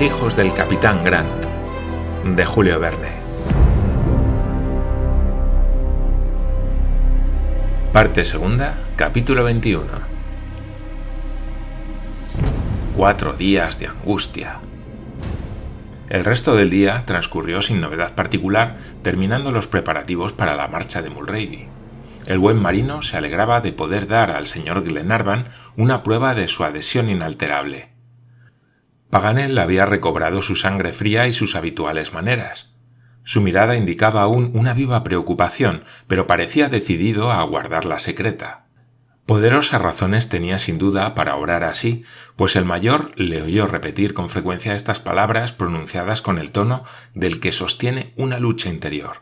Hijos del capitán Grant, de Julio Verne. Parte segunda, capítulo 21. Cuatro días de angustia. El resto del día transcurrió sin novedad particular, terminando los preparativos para la marcha de Mulrady. El buen marino se alegraba de poder dar al señor Glenarvan una prueba de su adhesión inalterable. Paganel había recobrado su sangre fría y sus habituales maneras. Su mirada indicaba aún una viva preocupación, pero parecía decidido a guardarla secreta. Poderosas razones tenía sin duda para obrar así, pues el mayor le oyó repetir con frecuencia estas palabras pronunciadas con el tono del que sostiene una lucha interior.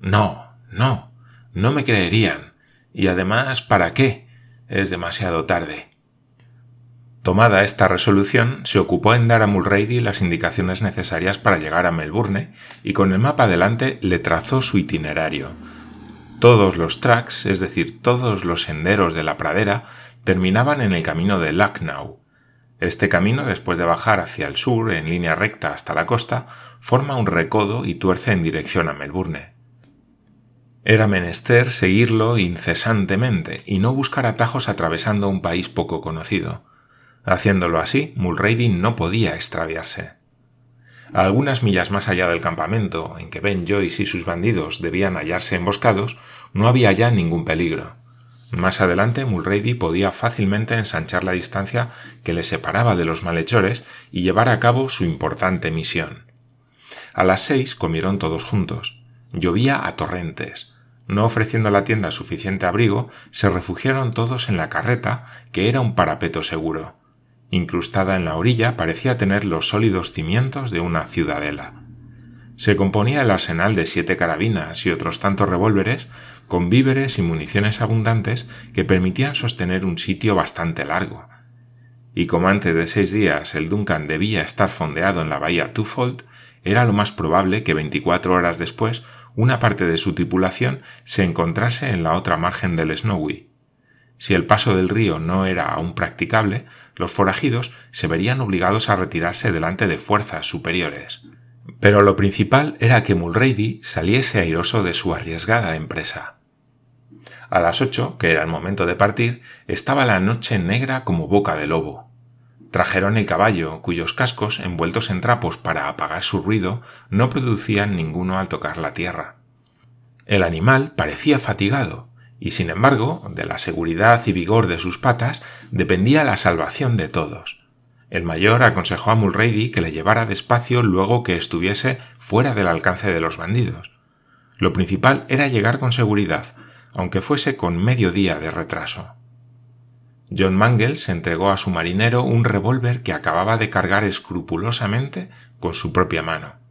No, no, no me creerían. Y además, ¿para qué? Es demasiado tarde. Tomada esta resolución, se ocupó en dar a Mulrady las indicaciones necesarias para llegar a Melbourne y con el mapa delante le trazó su itinerario. Todos los tracks, es decir, todos los senderos de la pradera, terminaban en el camino de Lucknow. Este camino, después de bajar hacia el sur en línea recta hasta la costa, forma un recodo y tuerce en dirección a Melbourne. Era menester seguirlo incesantemente y no buscar atajos atravesando un país poco conocido. Haciéndolo así, Mulrady no podía extraviarse. A algunas millas más allá del campamento, en que Ben Joyce y sus bandidos debían hallarse emboscados, no había ya ningún peligro. Más adelante, Mulrady podía fácilmente ensanchar la distancia que le separaba de los malhechores y llevar a cabo su importante misión. A las seis comieron todos juntos. Llovía a torrentes. No ofreciendo a la tienda suficiente abrigo, se refugiaron todos en la carreta, que era un parapeto seguro. Incrustada en la orilla parecía tener los sólidos cimientos de una ciudadela. Se componía el arsenal de siete carabinas y otros tantos revólveres, con víveres y municiones abundantes que permitían sostener un sitio bastante largo. Y como antes de seis días el Duncan debía estar fondeado en la bahía Twofold, era lo más probable que veinticuatro horas después una parte de su tripulación se encontrase en la otra margen del Snowy. Si el paso del río no era aún practicable, los forajidos se verían obligados a retirarse delante de fuerzas superiores. Pero lo principal era que Mulrady saliese airoso de su arriesgada empresa. A las ocho, que era el momento de partir, estaba la noche negra como boca de lobo. Trajeron el caballo, cuyos cascos, envueltos en trapos para apagar su ruido, no producían ninguno al tocar la tierra. El animal parecía fatigado, y sin embargo, de la seguridad y vigor de sus patas dependía la salvación de todos. El mayor aconsejó a Mulrady que le llevara despacio luego que estuviese fuera del alcance de los bandidos. Lo principal era llegar con seguridad, aunque fuese con medio día de retraso. John Mangles entregó a su marinero un revólver que acababa de cargar escrupulosamente con su propia mano.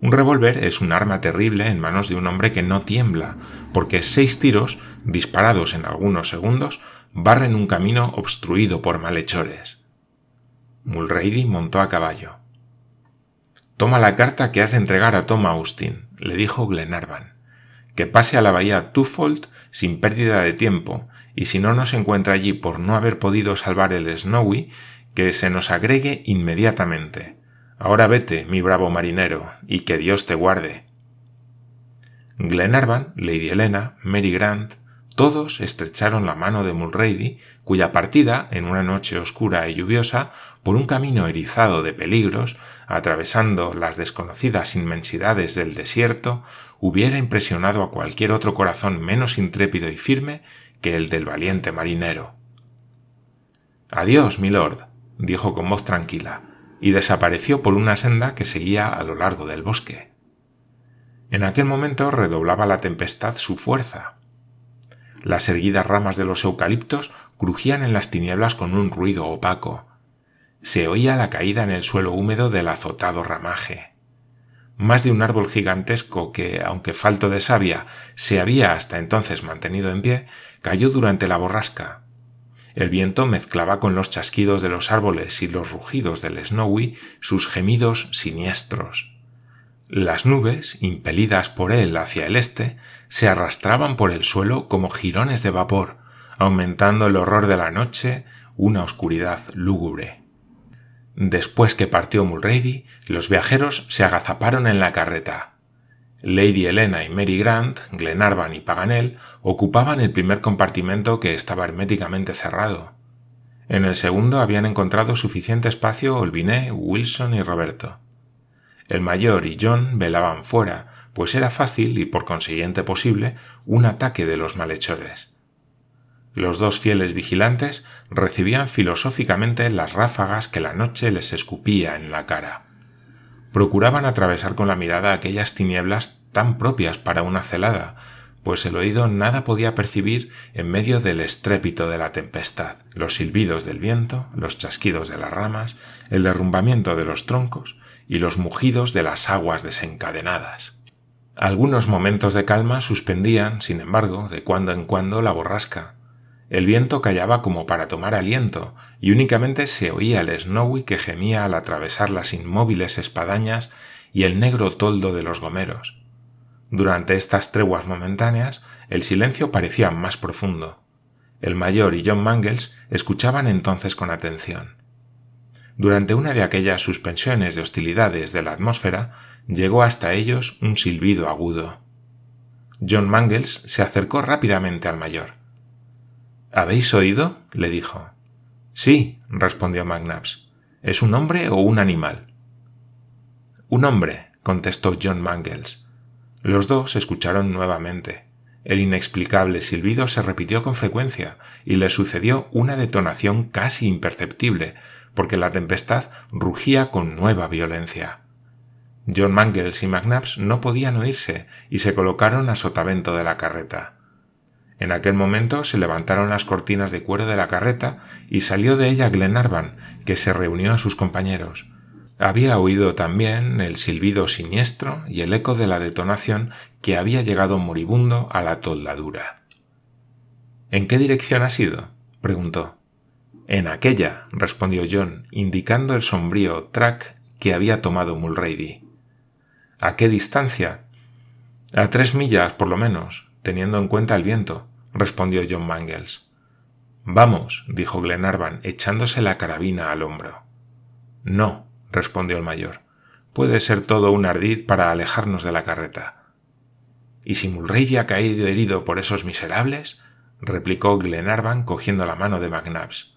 Un revólver es un arma terrible en manos de un hombre que no tiembla, porque seis tiros, disparados en algunos segundos, barren un camino obstruido por malhechores. Mulrady montó a caballo. Toma la carta que has de entregar a Tom Austin, le dijo Glenarvan. Que pase a la bahía Twofold sin pérdida de tiempo, y si no nos encuentra allí por no haber podido salvar el Snowy, que se nos agregue inmediatamente. Ahora vete, mi bravo marinero, y que Dios te guarde. Glenarvan, Lady Helena, Mary Grant, todos estrecharon la mano de Mulrady, cuya partida, en una noche oscura y lluviosa, por un camino erizado de peligros, atravesando las desconocidas inmensidades del desierto, hubiera impresionado a cualquier otro corazón menos intrépido y firme que el del valiente marinero. Adiós, milord, dijo con voz tranquila y desapareció por una senda que seguía a lo largo del bosque. En aquel momento redoblaba la tempestad su fuerza. Las erguidas ramas de los eucaliptos crujían en las tinieblas con un ruido opaco. Se oía la caída en el suelo húmedo del azotado ramaje. Más de un árbol gigantesco que, aunque falto de savia, se había hasta entonces mantenido en pie, cayó durante la borrasca, el viento mezclaba con los chasquidos de los árboles y los rugidos del Snowy sus gemidos siniestros. Las nubes, impelidas por él hacia el este, se arrastraban por el suelo como jirones de vapor, aumentando el horror de la noche, una oscuridad lúgubre. Después que partió Mulrady, los viajeros se agazaparon en la carreta. Lady Helena y Mary Grant, Glenarvan y Paganel ocupaban el primer compartimento que estaba herméticamente cerrado. En el segundo habían encontrado suficiente espacio Olviné, Wilson y Roberto. El mayor y John velaban fuera, pues era fácil y por consiguiente posible un ataque de los malhechores. Los dos fieles vigilantes recibían filosóficamente las ráfagas que la noche les escupía en la cara. Procuraban atravesar con la mirada aquellas tinieblas tan propias para una celada, pues el oído nada podía percibir en medio del estrépito de la tempestad, los silbidos del viento, los chasquidos de las ramas, el derrumbamiento de los troncos y los mugidos de las aguas desencadenadas. Algunos momentos de calma suspendían, sin embargo, de cuando en cuando la borrasca. El viento callaba como para tomar aliento, y únicamente se oía el Snowy que gemía al atravesar las inmóviles espadañas y el negro toldo de los gomeros. Durante estas treguas momentáneas, el silencio parecía más profundo. El mayor y John Mangles escuchaban entonces con atención. Durante una de aquellas suspensiones de hostilidades de la atmósfera, llegó hasta ellos un silbido agudo. John Mangles se acercó rápidamente al mayor. ¿Habéis oído? le dijo. Sí, respondió McNabbs. ¿Es un hombre o un animal? Un hombre, contestó John Mangles. Los dos escucharon nuevamente. El inexplicable silbido se repitió con frecuencia y le sucedió una detonación casi imperceptible, porque la tempestad rugía con nueva violencia. John Mangles y McNabbs no podían oírse y se colocaron a sotavento de la carreta. En aquel momento se levantaron las cortinas de cuero de la carreta y salió de ella Glenarvan, que se reunió a sus compañeros. Había oído también el silbido siniestro y el eco de la detonación que había llegado moribundo a la toldadura. ¿En qué dirección ha sido? preguntó. En aquella, respondió John, indicando el sombrío track que había tomado Mulrady. ¿A qué distancia? A tres millas, por lo menos, teniendo en cuenta el viento, respondió John Mangles. Vamos, dijo Glenarvan, echándose la carabina al hombro. No, respondió el mayor. Puede ser todo un ardid para alejarnos de la carreta. ¿Y si Mulrady ha caído herido por esos miserables? replicó Glenarvan cogiendo la mano de McNabbs.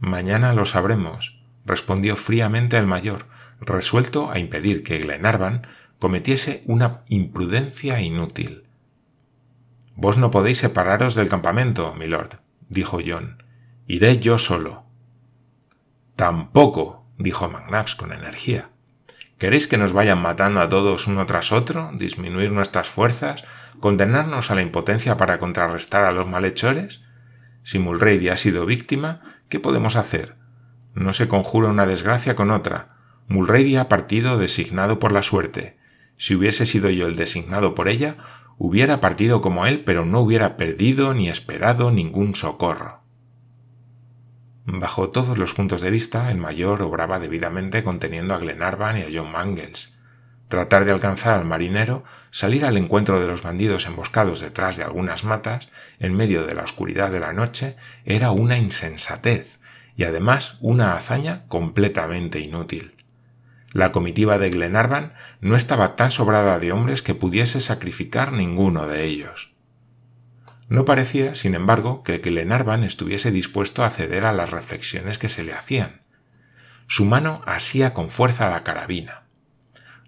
Mañana lo sabremos, respondió fríamente el mayor, resuelto a impedir que Glenarvan cometiese una imprudencia inútil. Vos no podéis separaros del campamento, milord, dijo John. Iré yo solo. Tampoco, dijo McNabbs con energía. ¿Queréis que nos vayan matando a todos uno tras otro, disminuir nuestras fuerzas, condenarnos a la impotencia para contrarrestar a los malhechores? Si Mulrady ha sido víctima, ¿qué podemos hacer? No se conjura una desgracia con otra. Mulrady ha partido designado por la suerte. Si hubiese sido yo el designado por ella, hubiera partido como él, pero no hubiera perdido ni esperado ningún socorro. Bajo todos los puntos de vista, el mayor obraba debidamente conteniendo a Glenarvan y a John Mangles. Tratar de alcanzar al marinero, salir al encuentro de los bandidos emboscados detrás de algunas matas, en medio de la oscuridad de la noche, era una insensatez, y además una hazaña completamente inútil. La comitiva de Glenarvan no estaba tan sobrada de hombres que pudiese sacrificar ninguno de ellos. No parecía, sin embargo, que Glenarvan estuviese dispuesto a ceder a las reflexiones que se le hacían. Su mano asía con fuerza la carabina.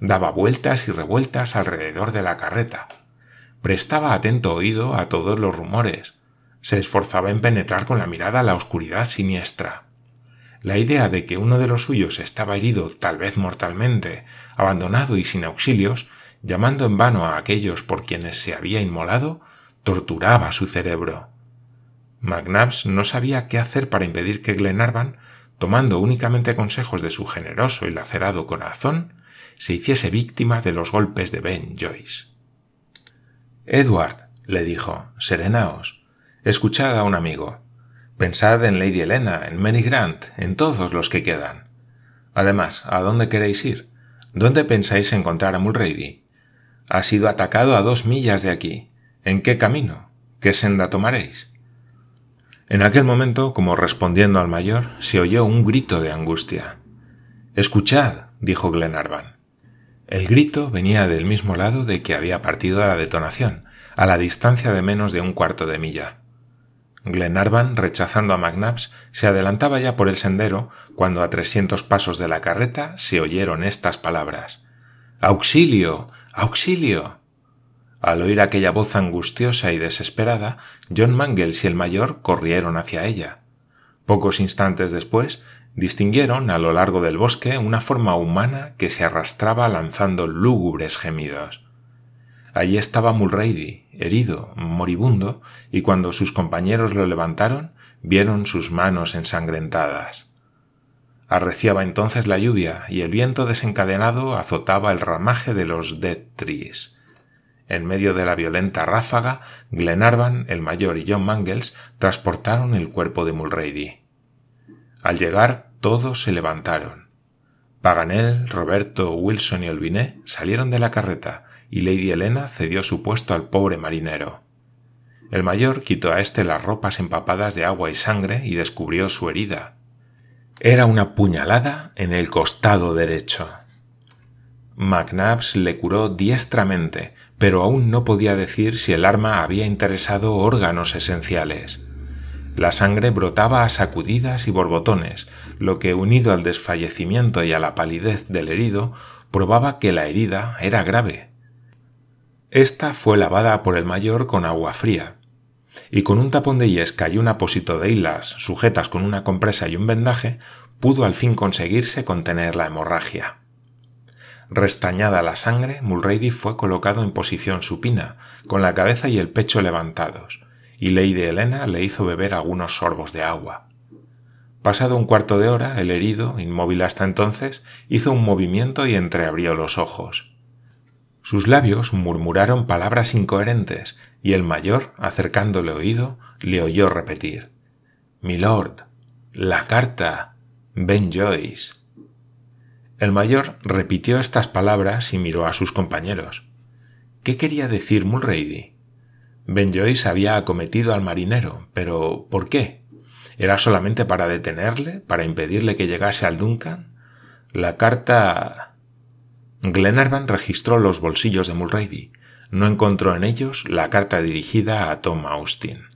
Daba vueltas y revueltas alrededor de la carreta. Prestaba atento oído a todos los rumores. Se esforzaba en penetrar con la mirada la oscuridad siniestra. La idea de que uno de los suyos estaba herido, tal vez mortalmente, abandonado y sin auxilios, llamando en vano a aquellos por quienes se había inmolado, torturaba su cerebro. McNabbs no sabía qué hacer para impedir que Glenarvan, tomando únicamente consejos de su generoso y lacerado corazón, se hiciese víctima de los golpes de Ben Joyce. Edward, le dijo, serenaos. Escuchad a un amigo. Pensad en Lady Helena, en Mary Grant, en todos los que quedan. Además, ¿a dónde queréis ir? ¿Dónde pensáis encontrar a Mulrady? Ha sido atacado a dos millas de aquí. ¿En qué camino? ¿Qué senda tomaréis? En aquel momento, como respondiendo al mayor, se oyó un grito de angustia. Escuchad, dijo Glenarvan. El grito venía del mismo lado de que había partido la detonación, a la distancia de menos de un cuarto de milla. Glenarvan, rechazando a McNabbs, se adelantaba ya por el sendero cuando a trescientos pasos de la carreta se oyeron estas palabras. ¡Auxilio! ¡Auxilio! Al oír aquella voz angustiosa y desesperada, John Mangles y el mayor corrieron hacia ella. Pocos instantes después, distinguieron a lo largo del bosque una forma humana que se arrastraba lanzando lúgubres gemidos. Allí estaba Mulrady, herido, moribundo, y cuando sus compañeros lo levantaron, vieron sus manos ensangrentadas. Arreciaba entonces la lluvia y el viento desencadenado azotaba el ramaje de los dead trees. En medio de la violenta ráfaga, Glenarvan, el mayor y John Mangles transportaron el cuerpo de Mulrady. Al llegar todos se levantaron. Paganel, Roberto, Wilson y Olviné salieron de la carreta y Lady Helena cedió su puesto al pobre marinero. El mayor quitó a éste las ropas empapadas de agua y sangre y descubrió su herida. Era una puñalada en el costado derecho. McNabbs le curó diestramente, pero aún no podía decir si el arma había interesado órganos esenciales. La sangre brotaba a sacudidas y borbotones, lo que, unido al desfallecimiento y a la palidez del herido, probaba que la herida era grave. Esta fue lavada por el mayor con agua fría, y con un tapón de yesca y un apósito de hilas sujetas con una compresa y un vendaje, pudo al fin conseguirse contener la hemorragia. Restañada la sangre, Mulrady fue colocado en posición supina, con la cabeza y el pecho levantados, y Lady Helena le hizo beber algunos sorbos de agua. Pasado un cuarto de hora, el herido, inmóvil hasta entonces, hizo un movimiento y entreabrió los ojos. Sus labios murmuraron palabras incoherentes, y el mayor, acercándole oído, le oyó repetir Milord, la carta. Ben Joyce. El mayor repitió estas palabras y miró a sus compañeros. ¿Qué quería decir Mulrady? Ben Joyce había acometido al marinero, pero ¿por qué? ¿Era solamente para detenerle, para impedirle que llegase al Duncan? La carta. Glenarvan registró los bolsillos de Mulrady. No encontró en ellos la carta dirigida a Tom Austin.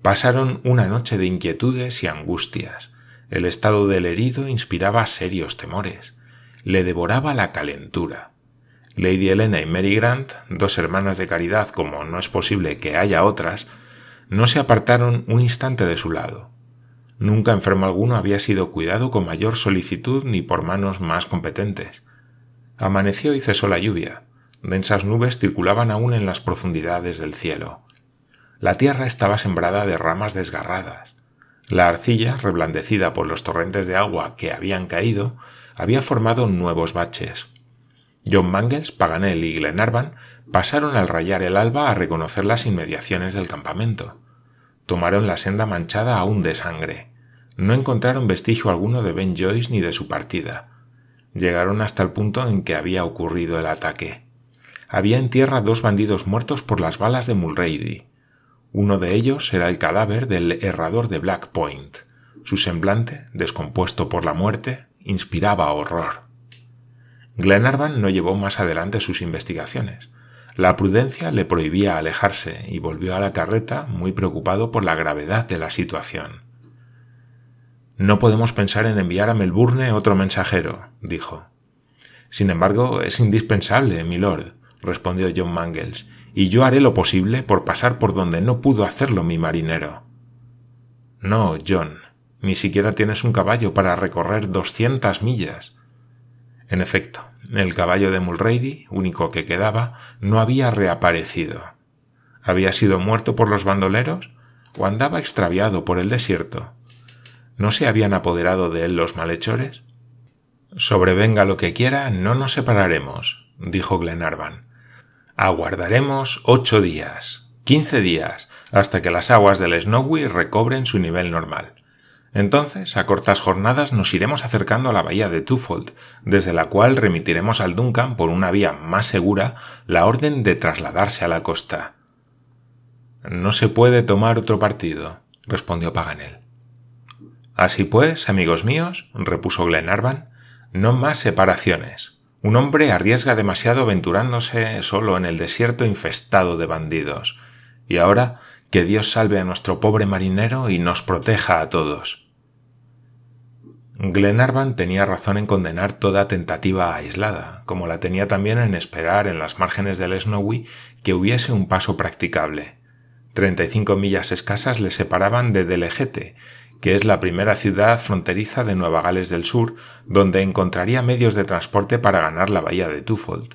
Pasaron una noche de inquietudes y angustias. El estado del herido inspiraba serios temores. Le devoraba la calentura. Lady Helena y Mary Grant, dos hermanas de caridad como no es posible que haya otras, no se apartaron un instante de su lado. Nunca enfermo alguno había sido cuidado con mayor solicitud ni por manos más competentes. Amaneció y cesó la lluvia. Densas nubes circulaban aún en las profundidades del cielo. La tierra estaba sembrada de ramas desgarradas. La arcilla, reblandecida por los torrentes de agua que habían caído, había formado nuevos baches. John Mangles, Paganel y Glenarvan pasaron al rayar el alba a reconocer las inmediaciones del campamento. Tomaron la senda manchada aún de sangre. No encontraron vestigio alguno de Ben Joyce ni de su partida llegaron hasta el punto en que había ocurrido el ataque. Había en tierra dos bandidos muertos por las balas de Mulrady. Uno de ellos era el cadáver del herrador de Black Point. Su semblante, descompuesto por la muerte, inspiraba horror. Glenarvan no llevó más adelante sus investigaciones. La prudencia le prohibía alejarse y volvió a la carreta muy preocupado por la gravedad de la situación. No podemos pensar en enviar a Melbourne otro mensajero, dijo. Sin embargo, es indispensable, milord, respondió John Mangles, y yo haré lo posible por pasar por donde no pudo hacerlo mi marinero. No, John, ni siquiera tienes un caballo para recorrer doscientas millas. En efecto, el caballo de Mulrady, único que quedaba, no había reaparecido. ¿Había sido muerto por los bandoleros o andaba extraviado por el desierto? ¿No se habían apoderado de él los malhechores? Sobrevenga lo que quiera, no nos separaremos, dijo Glenarvan. Aguardaremos ocho días, quince días, hasta que las aguas del Snowy recobren su nivel normal. Entonces, a cortas jornadas nos iremos acercando a la bahía de Twofold, desde la cual remitiremos al Duncan por una vía más segura la orden de trasladarse a la costa. No se puede tomar otro partido, respondió Paganel. Así pues, amigos míos, repuso Glenarvan, No más separaciones. Un hombre arriesga demasiado aventurándose solo en el desierto infestado de bandidos. Y ahora que Dios salve a nuestro pobre marinero y nos proteja a todos. Glenarvan tenía razón en condenar toda tentativa aislada, como la tenía también en esperar en las márgenes del Snowy que hubiese un paso practicable. Treinta y cinco millas escasas le separaban de Delegete, que es la primera ciudad fronteriza de Nueva Gales del Sur, donde encontraría medios de transporte para ganar la bahía de Twofold.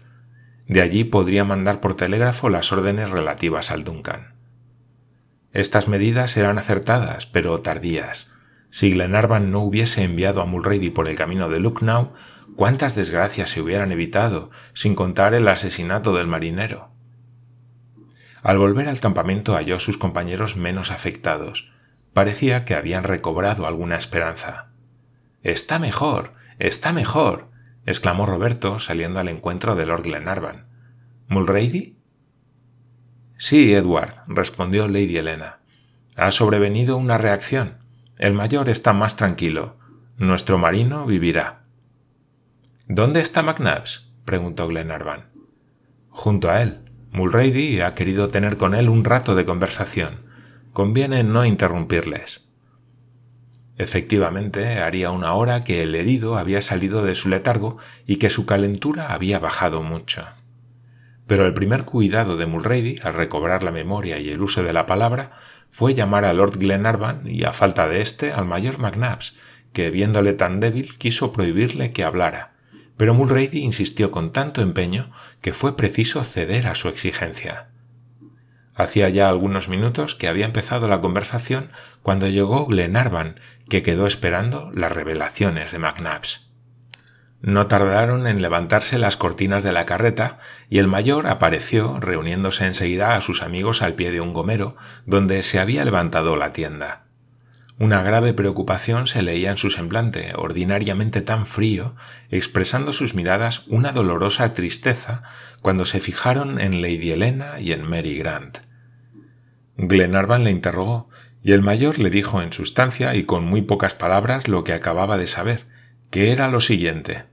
De allí podría mandar por telégrafo las órdenes relativas al Duncan. Estas medidas eran acertadas, pero tardías. Si Glenarvan no hubiese enviado a Mulrady por el camino de Lucknow, cuántas desgracias se hubieran evitado, sin contar el asesinato del marinero. Al volver al campamento halló a sus compañeros menos afectados. Parecía que habían recobrado alguna esperanza. Está mejor. está mejor. exclamó Roberto saliendo al encuentro de Lord Glenarvan. ¿Mulrady? Sí, Edward, respondió Lady Helena. Ha sobrevenido una reacción. El mayor está más tranquilo. Nuestro marino vivirá. ¿Dónde está McNabbs? preguntó Glenarvan. Junto a él. Mulrady ha querido tener con él un rato de conversación conviene no interrumpirles. Efectivamente, haría una hora que el herido había salido de su letargo y que su calentura había bajado mucho. Pero el primer cuidado de Mulrady, al recobrar la memoria y el uso de la palabra, fue llamar a Lord Glenarvan y, a falta de éste, al mayor McNabbs, que, viéndole tan débil, quiso prohibirle que hablara. Pero Mulrady insistió con tanto empeño que fue preciso ceder a su exigencia. Hacía ya algunos minutos que había empezado la conversación cuando llegó Glenarvan, que quedó esperando las revelaciones de McNabbs. No tardaron en levantarse las cortinas de la carreta y el mayor apareció reuniéndose enseguida a sus amigos al pie de un gomero donde se había levantado la tienda. Una grave preocupación se leía en su semblante, ordinariamente tan frío, expresando sus miradas una dolorosa tristeza cuando se fijaron en Lady Helena y en Mary Grant. Glenarvan le interrogó, y el mayor le dijo en sustancia y con muy pocas palabras lo que acababa de saber, que era lo siguiente.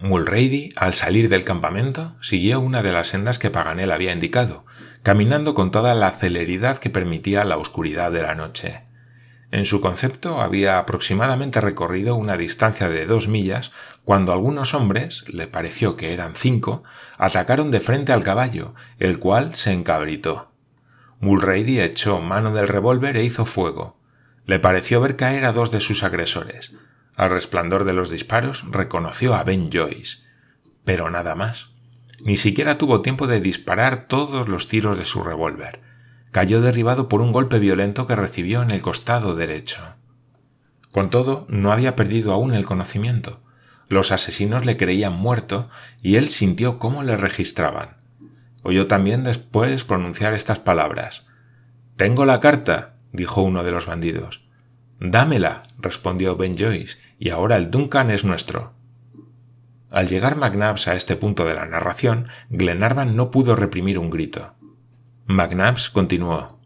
Mulrady, al salir del campamento, siguió una de las sendas que Paganel había indicado, caminando con toda la celeridad que permitía la oscuridad de la noche. En su concepto había aproximadamente recorrido una distancia de dos millas cuando algunos hombres, le pareció que eran cinco, atacaron de frente al caballo, el cual se encabritó. Mulrady echó mano del revólver e hizo fuego. Le pareció ver caer a dos de sus agresores. Al resplandor de los disparos reconoció a Ben Joyce. Pero nada más. Ni siquiera tuvo tiempo de disparar todos los tiros de su revólver cayó derribado por un golpe violento que recibió en el costado derecho. Con todo, no había perdido aún el conocimiento. Los asesinos le creían muerto y él sintió cómo le registraban. Oyó también después pronunciar estas palabras. Tengo la carta, dijo uno de los bandidos. Dámela, respondió Ben Joyce, y ahora el Duncan es nuestro. Al llegar McNabbs a este punto de la narración, Glenarvan no pudo reprimir un grito. McNabbs continuó.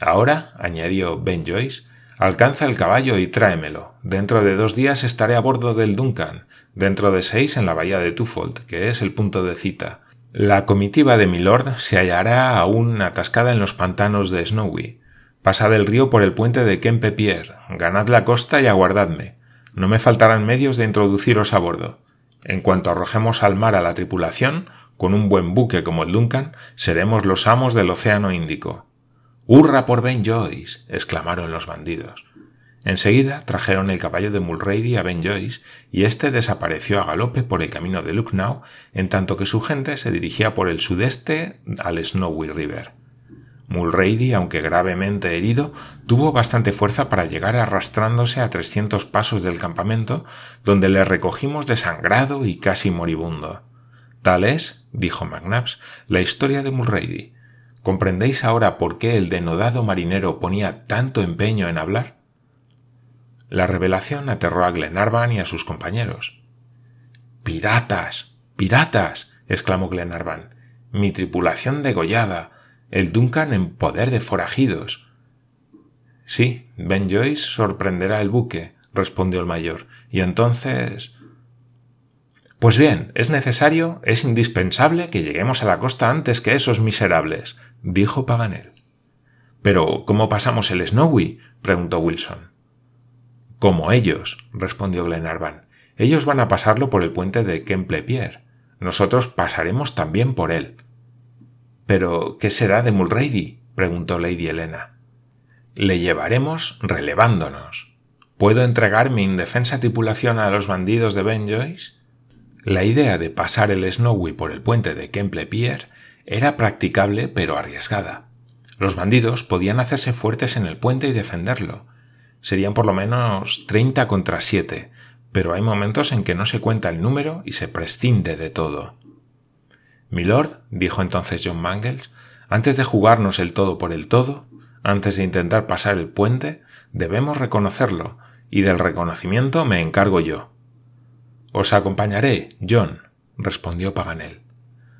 Ahora, añadió Ben Joyce, alcanza el caballo y tráemelo. Dentro de dos días estaré a bordo del Duncan, dentro de seis en la bahía de Twofold, que es el punto de cita. La comitiva de Milord se hallará aún atascada en los pantanos de Snowy. Pasad el río por el puente de Kempe Pierre, ganad la costa y aguardadme. No me faltarán medios de introduciros a bordo. En cuanto arrojemos al mar a la tripulación, con un buen buque como el Duncan, seremos los amos del Océano Índico. ¡Hurra por Ben Joyce! exclamaron los bandidos. Enseguida trajeron el caballo de Mulrady a Ben Joyce y éste desapareció a galope por el camino de Lucknow, en tanto que su gente se dirigía por el sudeste al Snowy River. Mulrady, aunque gravemente herido, tuvo bastante fuerza para llegar arrastrándose a trescientos pasos del campamento, donde le recogimos desangrado y casi moribundo. Tal es, dijo McNabbs, la historia de Mulrady. ¿Comprendéis ahora por qué el denodado marinero ponía tanto empeño en hablar? La revelación aterró a Glenarvan y a sus compañeros. ¡Piratas! ¡Piratas! exclamó Glenarvan. Mi tripulación degollada. El Duncan en poder de forajidos. Sí, Ben Joyce sorprenderá el buque, respondió el mayor. Y entonces. Pues bien, es necesario, es indispensable que lleguemos a la costa antes que esos miserables, dijo Paganel. Pero, ¿cómo pasamos el Snowy? preguntó Wilson. Como ellos, respondió Glenarvan. Ellos van a pasarlo por el puente de Kemple Pierre. Nosotros pasaremos también por él. Pero, ¿qué será de Mulrady? preguntó Lady Helena. Le llevaremos relevándonos. ¿Puedo entregar mi indefensa tripulación a los bandidos de Ben Joyce? La idea de pasar el Snowy por el puente de Kemple Pierre era practicable pero arriesgada. Los bandidos podían hacerse fuertes en el puente y defenderlo. Serían por lo menos treinta contra siete, pero hay momentos en que no se cuenta el número y se prescinde de todo. Milord, dijo entonces John Mangles, antes de jugarnos el todo por el todo, antes de intentar pasar el puente, debemos reconocerlo, y del reconocimiento me encargo yo. Os acompañaré, John, respondió Paganel.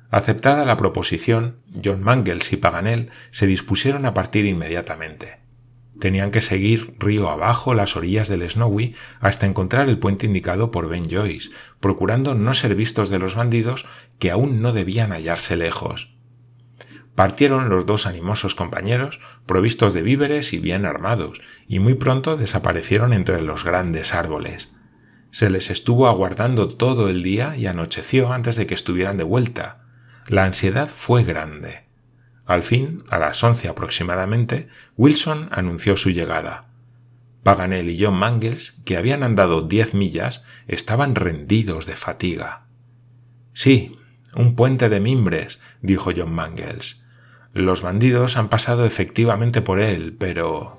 Aceptada la proposición, John Mangles y Paganel se dispusieron a partir inmediatamente. Tenían que seguir río abajo las orillas del Snowy hasta encontrar el puente indicado por Ben Joyce, procurando no ser vistos de los bandidos que aún no debían hallarse lejos. Partieron los dos animosos compañeros, provistos de víveres y bien armados, y muy pronto desaparecieron entre los grandes árboles. Se les estuvo aguardando todo el día y anocheció antes de que estuvieran de vuelta, la ansiedad fue grande. Al fin, a las once aproximadamente, Wilson anunció su llegada. Paganel y John Mangles, que habían andado diez millas, estaban rendidos de fatiga. Sí, un puente de mimbres, dijo John Mangles. Los bandidos han pasado efectivamente por él, pero.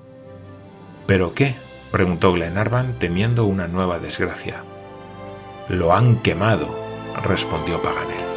¿Pero qué? Preguntó Glenarvan temiendo una nueva desgracia. Lo han quemado, respondió Paganel.